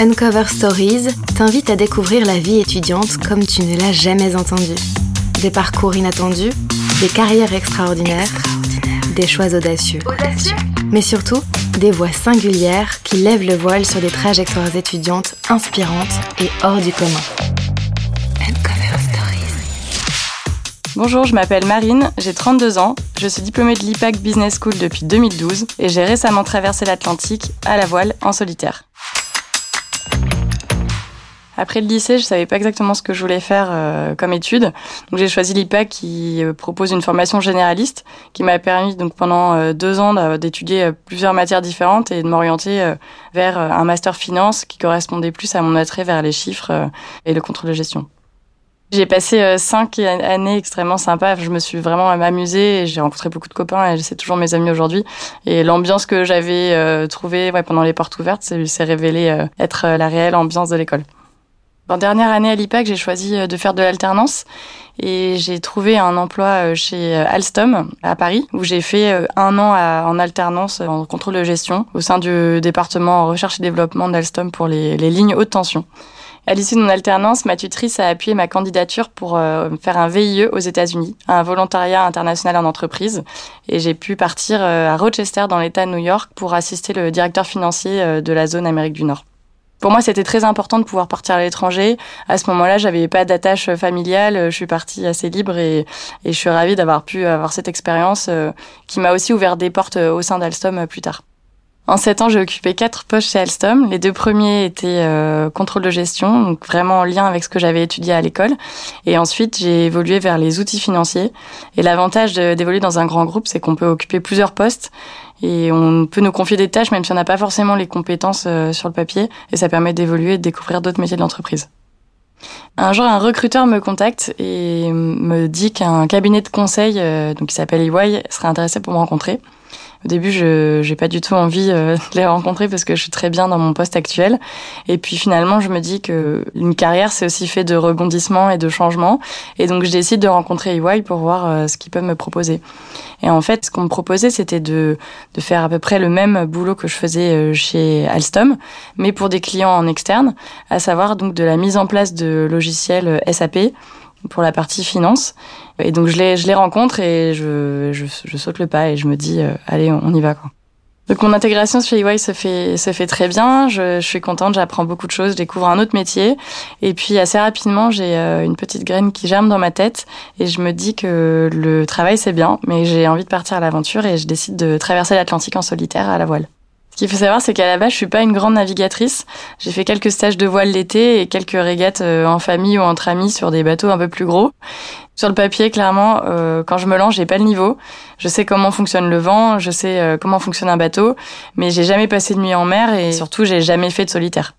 Uncover Stories t'invite à découvrir la vie étudiante comme tu ne l'as jamais entendue. Des parcours inattendus, des carrières extraordinaires, des choix audacieux. Mais surtout, des voix singulières qui lèvent le voile sur des trajectoires étudiantes inspirantes et hors du commun. Uncover Stories. Bonjour, je m'appelle Marine, j'ai 32 ans, je suis diplômée de l'IPAC Business School depuis 2012 et j'ai récemment traversé l'Atlantique à la voile en solitaire. Après le lycée, je savais pas exactement ce que je voulais faire euh, comme étude. Donc j'ai choisi l'IPAC qui euh, propose une formation généraliste qui m'a permis donc pendant euh, deux ans d'étudier plusieurs matières différentes et de m'orienter vers un master finance qui correspondait plus à mon attrait vers les chiffres et le contrôle de gestion. J'ai passé cinq années extrêmement sympas. Je me suis vraiment amusée j'ai rencontré beaucoup de copains et c'est toujours mes amis aujourd'hui. Et l'ambiance que j'avais trouvée pendant les portes ouvertes s'est révélée être la réelle ambiance de l'école. En dernière année à l'IPAC, j'ai choisi euh, de faire de l'alternance et j'ai trouvé un emploi euh, chez euh, Alstom à Paris où j'ai fait un an en alternance en contrôle de gestion au sein du département recherche et développement d'Alstom pour les, lignes haute tension. À l'issue de mon alternance, ma tutrice a appuyé ma candidature pour faire un VIE aux États-Unis, un volontariat international en entreprise, et j'ai pu partir à Rochester dans l'État de New York pour assister le directeur financier de la zone Amérique du Nord. Pour moi, c'était très important de pouvoir partir à l'étranger. À ce moment-là, j'avais pas d'attache familiale. Je suis partie assez libre et, et je suis ravie d'avoir pu avoir cette expérience euh, qui m'a aussi ouvert des portes euh, au sein d'Alstom euh, plus tard. En sept ans, j'ai occupé quatre postes chez Alstom. Les deux premiers étaient euh, contrôle de gestion, donc vraiment en lien avec ce que j'avais étudié à l'école. Et ensuite, j'ai évolué vers les outils financiers. Et l'avantage d'évoluer dans un grand groupe, c'est qu'on peut occuper plusieurs postes et on peut nous confier des tâches même si on n'a pas forcément les compétences euh, sur le papier. Et ça permet d'évoluer et de découvrir d'autres métiers de l'entreprise. Un jour, un recruteur me contacte et me dit qu'un cabinet de conseil, euh, donc qui s'appelle EY, serait intéressé pour me rencontrer. Au début, je n'ai pas du tout envie euh, de les rencontrer parce que je suis très bien dans mon poste actuel. Et puis finalement, je me dis que une carrière, c'est aussi fait de rebondissements et de changements. Et donc, je décide de rencontrer EY pour voir euh, ce qu'ils peuvent me proposer. Et en fait, ce qu'on me proposait, c'était de, de faire à peu près le même boulot que je faisais euh, chez Alstom, mais pour des clients en externe, à savoir donc de la mise en place de logiciels SAP pour la partie finance. Et donc je les, je les rencontre et je, je, je saute le pas et je me dis, euh, allez, on y va. Quoi. Donc mon intégration chez EY se fait, se fait très bien, je, je suis contente, j'apprends beaucoup de choses, je découvre un autre métier. Et puis assez rapidement, j'ai euh, une petite graine qui germe dans ma tête et je me dis que le travail c'est bien, mais j'ai envie de partir à l'aventure et je décide de traverser l'Atlantique en solitaire à la voile. Qu'il faut savoir, c'est qu'à la base, je suis pas une grande navigatrice. J'ai fait quelques stages de voile l'été et quelques régates euh, en famille ou entre amis sur des bateaux un peu plus gros. Sur le papier, clairement, euh, quand je me lance, j'ai pas le niveau. Je sais comment fonctionne le vent, je sais euh, comment fonctionne un bateau, mais j'ai jamais passé de nuit en mer et surtout, j'ai jamais fait de solitaire.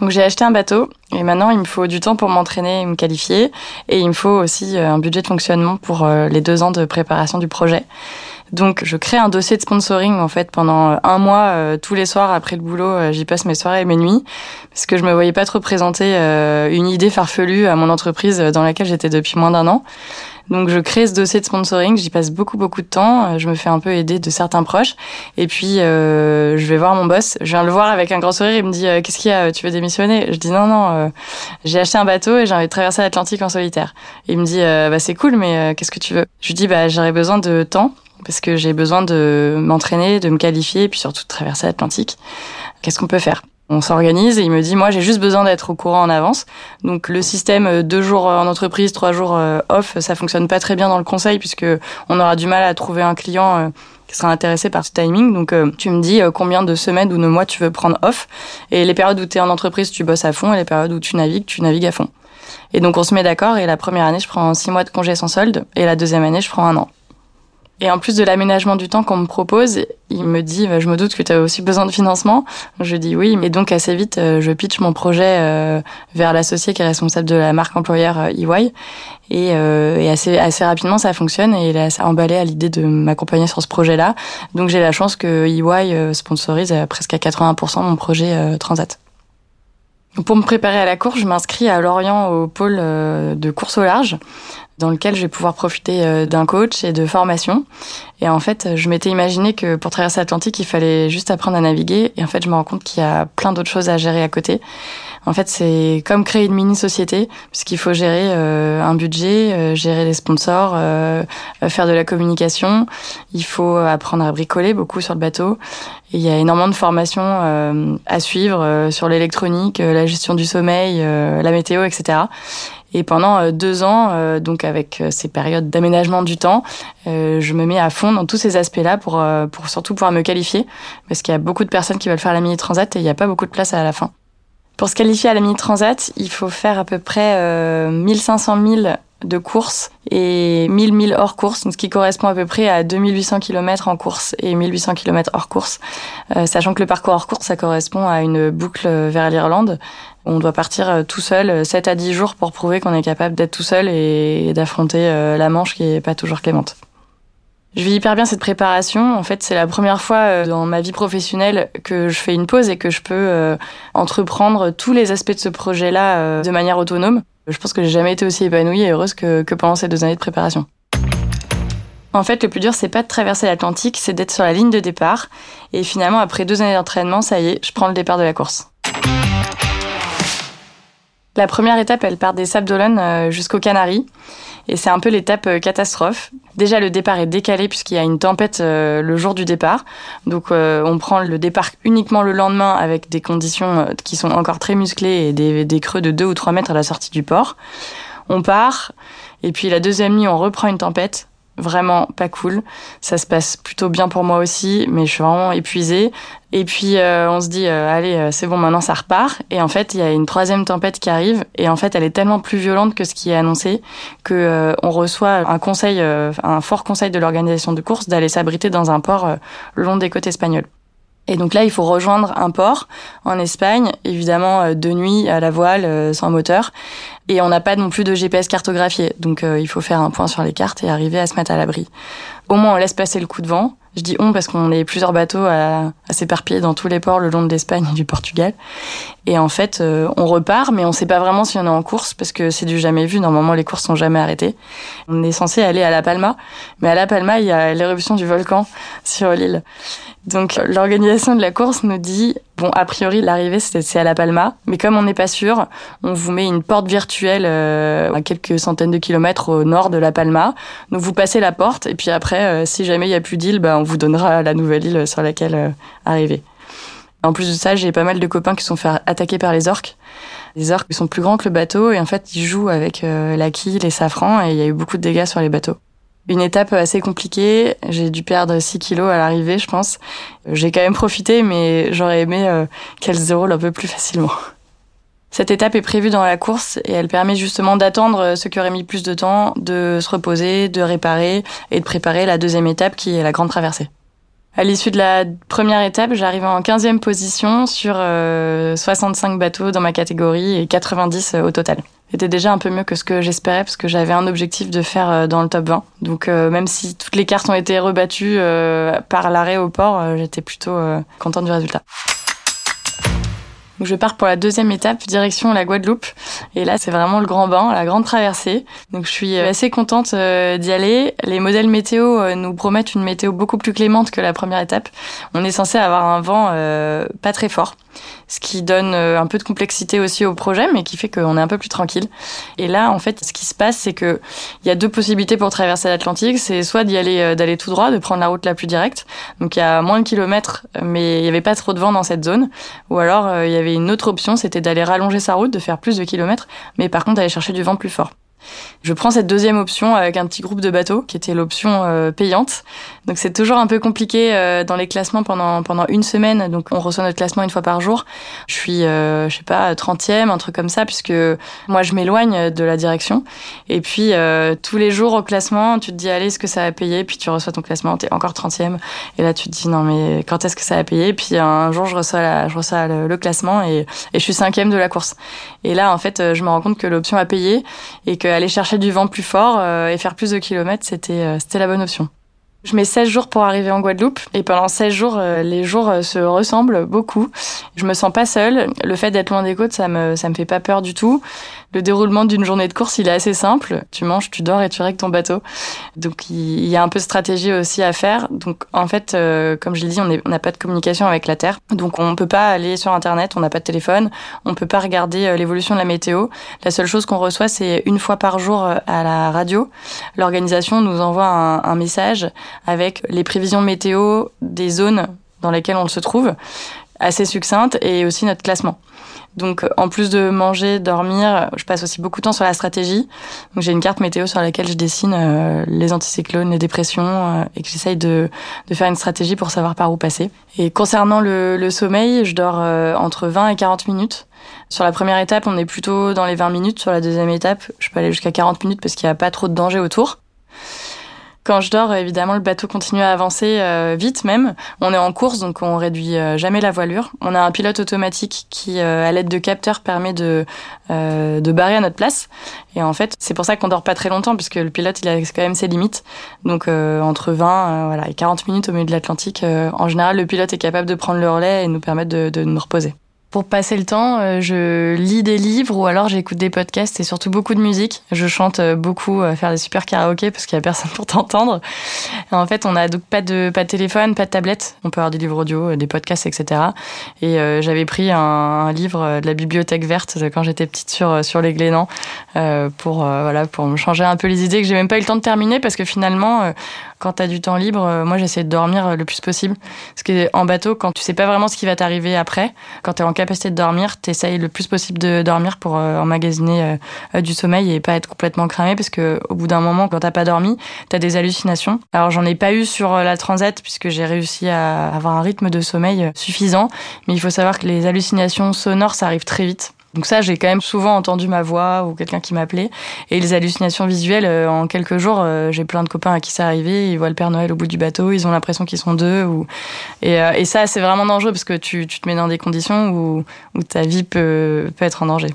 Donc j'ai acheté un bateau et maintenant il me faut du temps pour m'entraîner et me qualifier et il me faut aussi un budget de fonctionnement pour les deux ans de préparation du projet. Donc je crée un dossier de sponsoring en fait pendant euh, un mois euh, tous les soirs après le boulot, euh, j'y passe mes soirées et mes nuits parce que je me voyais pas trop présenter une idée farfelue à mon entreprise dans laquelle j'étais depuis moins d'un an. Donc je crée ce dossier de sponsoring, j'y passe beaucoup beaucoup de temps, je me fais un peu aider de certains proches et puis je vais voir mon boss, je viens le voir avec un grand sourire, il me dit qu'est-ce qu'il y a, tu veux démissionner? Je dis non non, j'ai acheté un bateau et j'ai envie de traverser l'Atlantique en solitaire. Il me dit bah c'est cool mais qu'est-ce que tu veux? Je lui dis bah j'aurais besoin de temps parce que j'ai besoin de m'entraîner, de me qualifier et puis surtout de traverser l'Atlantique. Qu'est-ce qu'on peut faire? On s'organise et il me dit moi j'ai juste besoin d'être au courant en avance. Donc le système euh, deux jours en entreprise, trois jours euh, off, ça fonctionne pas très bien dans le conseil puisque on aura du mal à trouver un client euh, qui sera intéressé par ce timing. Donc tu me dis combien de semaines ou de mois tu veux prendre off et les périodes où tu es en entreprise, tu bosses à fond et les périodes où tu navigues, tu navigues à fond. Et donc on se met d'accord et la première année je prends six mois de congé sans solde et la deuxième année je prends un an. Et en plus de l'aménagement du temps qu'on me propose, il me dit bah, Je me doute que tu as aussi besoin de financement. Je dis oui, mais donc assez vite, euh, je pitch mon projet euh, vers l'associé qui est responsable de la marque employeur EY. Euh, et, euh, et assez, assez rapidement, ça fonctionne et il est emballé à l'idée de m'accompagner sur ce projet-là. Donc j'ai la chance que EY sponsorise presque à 80% mon projet Transat. Pour me préparer à la course, je m'inscris à Lorient au pôle de course au large. Dans lequel je vais pouvoir profiter euh, d'un coach et de formation. Et en fait, je m'étais imaginé que pour traverser l'Atlantique, il fallait juste apprendre à naviguer. Et en fait, je me rends compte qu'il y a plein d'autres choses à gérer à côté. En fait, c'est comme créer une mini-société, puisqu'il faut gérer euh, un budget, euh, gérer les sponsors, faire de la communication. Il faut apprendre à bricoler beaucoup sur le bateau. Et il y a énormément de formations à suivre sur l'électronique, la gestion du sommeil, la météo, etc. Et pendant euh, deux ans, euh, donc avec euh, ces périodes d'aménagement du temps, je me mets à fond dans tous ces aspects-là pour, pour surtout pouvoir me qualifier, parce qu'il y a beaucoup de personnes qui veulent faire la mini transat et il n'y a pas beaucoup de place à la fin. Pour se qualifier à la mini transat, il faut faire à peu près 1500 000 de course et 1000 milles hors course, ce qui correspond à peu près à 2800 km en course et 1800 km hors course, sachant que le parcours hors course, ça correspond à une boucle vers l'Irlande on doit partir euh, tout seul 7 euh, à 10 jours pour prouver qu'on est capable d'être tout seul et d'affronter euh, la Manche qui est pas toujours clémente. Je vis hyper bien cette préparation. En fait, c'est la première fois dans ma vie professionnelle que je fais une pause et que je peux entreprendre tous les aspects de ce projet-là de manière autonome. Je pense que j'ai jamais été aussi épanouie et heureuse que, que pendant ces deux années de préparation. En fait, le plus dur, c'est pas de traverser l'Atlantique, c'est d'être sur la ligne de départ. Et finalement, après deux années d'entraînement, ça y est, je prends le départ de la course. La première étape, elle part des Sables d'Olonne euh, jusqu'aux Canaries. Et c'est un peu l'étape euh, catastrophe. Déjà, le départ est décalé puisqu'il y a une tempête euh, le jour du départ. Donc, on prend le départ uniquement le lendemain avec des conditions qui sont encore très musclées et des, des creux de 2 ou 3 mètres à la sortie du port. On part. Et puis, la deuxième nuit, on reprend une tempête vraiment pas cool. Ça se passe plutôt bien pour moi aussi, mais je suis vraiment épuisée. Et puis euh, on se dit euh, allez euh, c'est bon maintenant ça repart. Et en fait il y a une troisième tempête qui arrive et en fait elle est tellement plus violente que ce qui est annoncé que on reçoit un conseil, un fort conseil de l'organisation de course d'aller s'abriter dans un port le long des côtes espagnoles. Et donc là, il faut rejoindre un port en Espagne, évidemment euh, de nuit à la voile, euh, sans moteur. Et on n'a pas non plus de GPS cartographié, donc euh, il faut faire un point sur les cartes et arriver à se mettre à l'abri. Au moins, on laisse passer le coup de vent. Je dis on parce qu'on est plusieurs bateaux à, s'éparpiller dans tous les ports le long de l'Espagne et du Portugal. Et en fait, on repart, mais on ne sait pas vraiment si on est en course parce que c'est du jamais vu. Normalement, les courses sont jamais arrêtées. On est censé aller à La Palma, mais à La Palma, il y a l'éruption du volcan sur l'île. Donc l'organisation de la course nous dit bon a priori l'arrivée c'est à La Palma, mais comme on n'est pas sûr, on vous met une porte virtuelle euh, à quelques centaines de kilomètres au nord de La Palma. Donc vous passez la porte et puis après euh, si jamais il y a plus d'île, bah, on vous donnera la nouvelle île sur laquelle euh, arriver. En plus de ça, j'ai pas mal de copains qui sont fait attaquer par les orques. Les orques sont plus grands que le bateau et en fait ils jouent avec la quille, les safrans et il y a eu beaucoup de dégâts sur les bateaux une étape assez compliquée. J'ai dû perdre 6 kilos à l'arrivée, je pense. J'ai quand même profité, mais j'aurais aimé euh, qu'elle se déroule un peu plus facilement. Cette étape est prévue dans la course et elle permet justement d'attendre euh, ce qui aurait mis plus de temps, de se reposer, de réparer et de préparer la deuxième étape qui est la grande traversée. À l'issue de la première étape, j'arrive en 15e position sur 65 euh, bateaux dans ma catégorie et 90 au total. C'était déjà un peu mieux que ce que j'espérais parce que j'avais un objectif de faire euh, dans le top 20. Donc euh, même si toutes les cartes ont été rebattues par l'arrêt au port, j'étais plutôt contente du résultat. Donc je pars pour la deuxième étape, direction la Guadeloupe. Et là, c'est vraiment le grand bain, la grande traversée. Donc je suis assez contente euh, d'y aller. Les modèles météo euh, nous promettent une météo beaucoup plus clémente que la première étape. On est censé avoir un vent euh, pas très fort ce qui donne euh, un peu de complexité aussi au projet, mais qui fait qu'on est un peu plus tranquille. Et là, en fait, ce qui se passe, c'est que il y a deux possibilités pour traverser l'Atlantique. C'est soit d'y aller, euh, d'aller tout droit, de prendre la route la plus directe. Donc il y a moins de kilomètres, mais il n'y avait pas trop de vent dans cette zone. Ou alors euh, il y avait une autre option, c'était d'aller rallonger sa route, de faire plus de kilomètres, mais par contre d'aller chercher du vent plus fort. Je prends cette deuxième option avec un petit groupe de bateaux, qui était l'option euh, payante. Donc c'est toujours un peu compliqué euh, dans les classements pendant pendant une semaine. Donc on reçoit notre classement une fois par jour. Je suis, euh, je sais pas, 30e, un truc comme ça, puisque moi je m'éloigne de la direction. Et puis tous les jours au classement, tu te dis allez, est-ce que ça va payer Puis tu reçois ton classement, t'es encore 30e. Et là tu te dis non mais quand est-ce que ça va payer Puis un jour je reçois je reçois le, classement et, et je suis cinquième de la course. Et là en fait je me rends compte que l'option a payé et que aller chercher du vent plus fort euh, et faire plus de kilomètres, c'était euh, la bonne option. Je mets 16 jours pour arriver en Guadeloupe et pendant 16 jours, euh, les jours se ressemblent beaucoup. Je me sens pas seule. Le fait d'être loin des côtes, ça me ça me fait pas peur du tout. Le déroulement d'une journée de course, il est assez simple. Tu manges, tu dors et tu règles ton bateau. Donc il y a un peu de stratégie aussi à faire. Donc en fait, euh, comme je l'ai dit, on n'a pas de communication avec la Terre. Donc on ne peut pas aller sur Internet, on n'a pas de téléphone, on ne peut pas regarder euh, l'évolution de la météo. La seule chose qu'on reçoit, c'est une fois par jour euh, à la radio. L'organisation nous envoie un, un message avec les prévisions météo des zones dans lesquelles on se trouve, assez succincte, et aussi notre classement. Donc, en plus de manger, dormir, je passe aussi beaucoup de temps sur la stratégie. Donc, j'ai une carte météo sur laquelle je dessine euh, les anticyclones, les dépressions, euh, et que j'essaye de, de, faire une stratégie pour savoir par où passer. Et concernant le, le sommeil, je dors euh, entre 20 et 40 minutes. Sur la première étape, on est plutôt dans les 20 minutes. Sur la deuxième étape, je peux aller jusqu'à 40 minutes parce qu'il n'y a pas trop de danger autour. Quand je dors, évidemment, le bateau continue à avancer euh, vite même. On est en course, donc on réduit euh, jamais la voilure. On a un pilote automatique qui, euh, à l'aide de capteurs, permet de, de barrer à notre place. Et en fait, c'est pour ça qu'on dort pas très longtemps, puisque le pilote, il a quand même ses limites. Donc entre 20 voilà, et 40 minutes au milieu de l'Atlantique, en général, le pilote est capable de prendre le relais et nous permettre de, de nous reposer. Pour passer le temps, euh, je lis des livres ou alors j'écoute des podcasts et surtout beaucoup de musique. Je chante euh, beaucoup, euh, faire des super karaokés parce qu'il y a personne pour t'entendre. En fait, on a donc pas de pas de téléphone, pas de tablette. On peut avoir des livres audio, des podcasts, etc. Et j'avais pris un, livre de la bibliothèque verte quand j'étais petite sur sur les Glénans pour voilà pour me changer un peu les idées que j'ai même pas eu le temps de terminer parce que finalement quand tu as du temps libre, euh, moi j'essaie de dormir euh, le plus possible. Parce que en bateau, quand tu sais pas vraiment ce qui va t'arriver après, quand tu es en capacité de dormir, tu essayes le plus possible de dormir pour euh, emmagasiner du sommeil et pas être complètement cramé parce que au bout d'un moment, quand t'as pas dormi, tu as des hallucinations. Alors j'en ai pas eu sur la transat puisque j'ai réussi à avoir un rythme de sommeil suffisant, mais il faut savoir que les hallucinations sonores, ça arrive très vite. Donc ça, j'ai quand même souvent entendu ma voix ou quelqu'un qui m'appelait. Et les hallucinations visuelles, euh, en quelques jours, euh, j'ai plein de copains à qui c'est arrivé. Ils voient le Père Noël au bout du bateau, ils ont l'impression qu'ils sont deux. Euh, et ça, c'est vraiment dangereux parce que tu, te mets dans des conditions où, où ta vie peut, peut être en danger.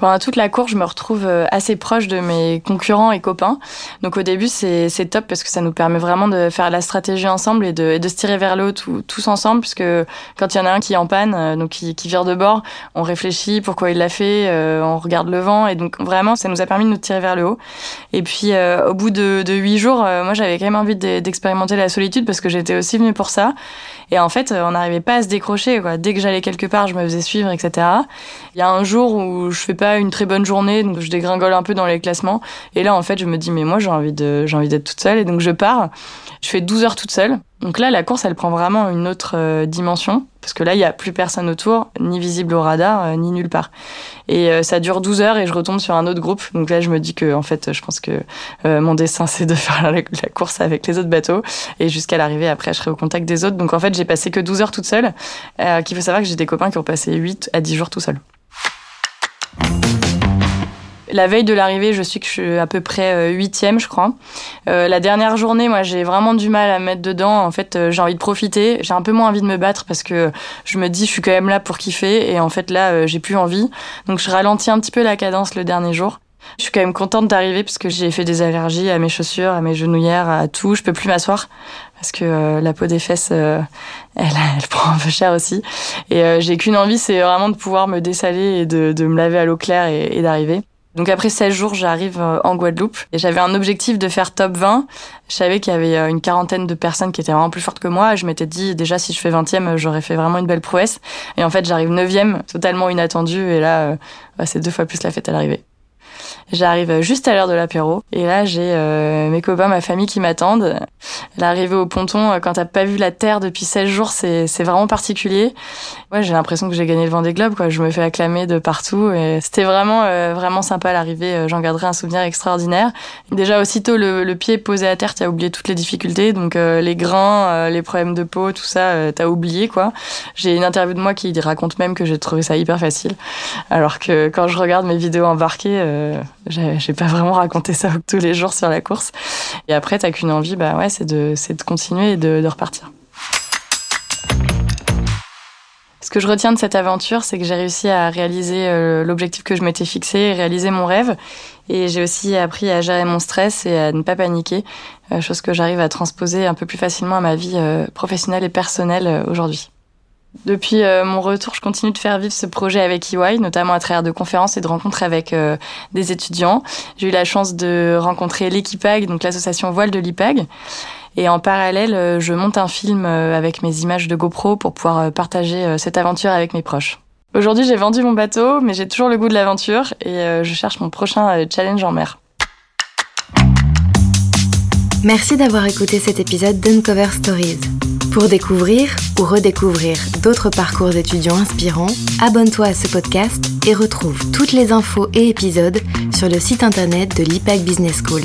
Pendant toute la course, je me retrouve euh, assez proche de mes concurrents et copains. Donc au début, c'est top parce que ça nous permet vraiment de faire la stratégie ensemble et de, de se tirer vers le haut tous ensemble. Puisque quand il y en a un qui est en panne, euh, donc qui, qui vire de bord, on réfléchit pourquoi il l'a fait, euh, on regarde le vent. Et donc vraiment, ça nous a permis de nous tirer vers le haut. Et puis au bout de huit jours, moi j'avais quand même envie d'expérimenter la solitude parce que j'étais aussi venue pour ça. Et en fait, on n'arrivait pas à se décrocher. Quoi. Dès que j'allais quelque part, je me faisais suivre, etc. Il y a un jour où je fais pas une très bonne journée, donc je dégringole un peu dans les classements. Et là, en fait, je me dis, mais moi, j'ai envie de, j'ai envie d'être toute seule. Et donc, je pars. Je fais 12 heures toute seule. Donc là, la course, elle prend vraiment une autre euh, dimension. Parce que là, il n'y a plus personne autour, ni visible au radar, euh, ni nulle part. Et euh, ça dure 12 heures et je retombe sur un autre groupe. Donc là, je me dis que, en fait, je pense que mon dessin, c'est de faire la, course avec les autres bateaux. Et jusqu'à l'arrivée, après, je serai au contact des autres. Donc en fait, j'ai passé que 12 heures toute seule. qu'il faut savoir que j'ai des copains qui ont passé 8 à 10 jours tout seuls. La veille de l'arrivée, je suis que je suis à peu près euh, huitième, je crois. Euh, la dernière journée, moi, j'ai vraiment du mal à mettre dedans. En fait, euh, j'ai envie de profiter. J'ai un peu moins envie de me battre parce que je me dis, je suis quand même là pour kiffer. Et en fait, là, j'ai plus envie. Donc, je ralentis un petit peu la cadence le dernier jour. Je suis quand même contente d'arriver parce que j'ai fait des allergies à mes chaussures, à mes genouillères, à tout. Je peux plus m'asseoir parce que la peau des fesses, elle, elle, prend un peu cher aussi. Et j'ai qu'une envie, c'est vraiment de pouvoir me dessaler et de, de me laver à l'eau claire et d'arriver. Donc après 16 jours, j'arrive euh, en Guadeloupe et j'avais un objectif de faire top 20. Je savais qu'il y avait euh, une quarantaine de personnes qui étaient vraiment plus fortes que moi. Je m'étais dit déjà si je fais 20e, j'aurais fait vraiment une belle prouesse. Et en fait, j'arrive 9e, totalement inattendu et là, euh, bah, c'est deux fois plus la fête à l'arrivée. J'arrive juste à l'heure de l'apéro et là j'ai euh, mes copains, ma famille qui m'attendent. L'arrivée au ponton, euh, quand t'as pas vu la terre depuis 16 jours, c'est c'est vraiment particulier. Ouais, j'ai l'impression que j'ai gagné le Vendée Globe quoi. Je me fais acclamer de partout et c'était vraiment euh, vraiment sympa l'arrivée. J'en garderai un souvenir extraordinaire. Déjà aussitôt le, le pied posé à terre, t'as oublié toutes les difficultés, donc les grains, les problèmes de peau, tout ça, t'as oublié quoi. J'ai une interview de moi qui raconte même que j'ai trouvé ça hyper facile, alors que quand je regarde mes vidéos embarquées j'ai pas vraiment raconté ça tous les jours sur la course. Et après, t'as qu'une envie, bah ouais, c'est de, de continuer et de, repartir. Ce que je retiens de cette aventure, c'est que j'ai réussi à réaliser euh, l'objectif que je m'étais fixé, réaliser mon rêve. Et j'ai aussi appris à gérer mon stress et à ne pas paniquer, euh, chose que j'arrive à transposer un peu plus facilement à ma vie euh, professionnelle et personnelle aujourd'hui. Depuis euh, mon retour, je continue de faire vivre ce projet avec EY, notamment à travers de conférences et de rencontres avec euh, des étudiants. J'ai eu la chance de rencontrer l'Equipag, donc l'association Voile de l'IPAG. Et en parallèle, euh, je monte un film avec mes images de GoPro pour pouvoir partager cette aventure avec mes proches. Aujourd'hui, j'ai vendu mon bateau, mais j'ai toujours le goût de l'aventure et je cherche mon prochain challenge en mer. Merci d'avoir écouté cet épisode d'Uncover Stories. Pour découvrir ou redécouvrir d'autres parcours d'étudiants inspirants, abonne-toi à ce podcast et retrouve toutes les infos et épisodes sur le site internet de l'IPAC Business School.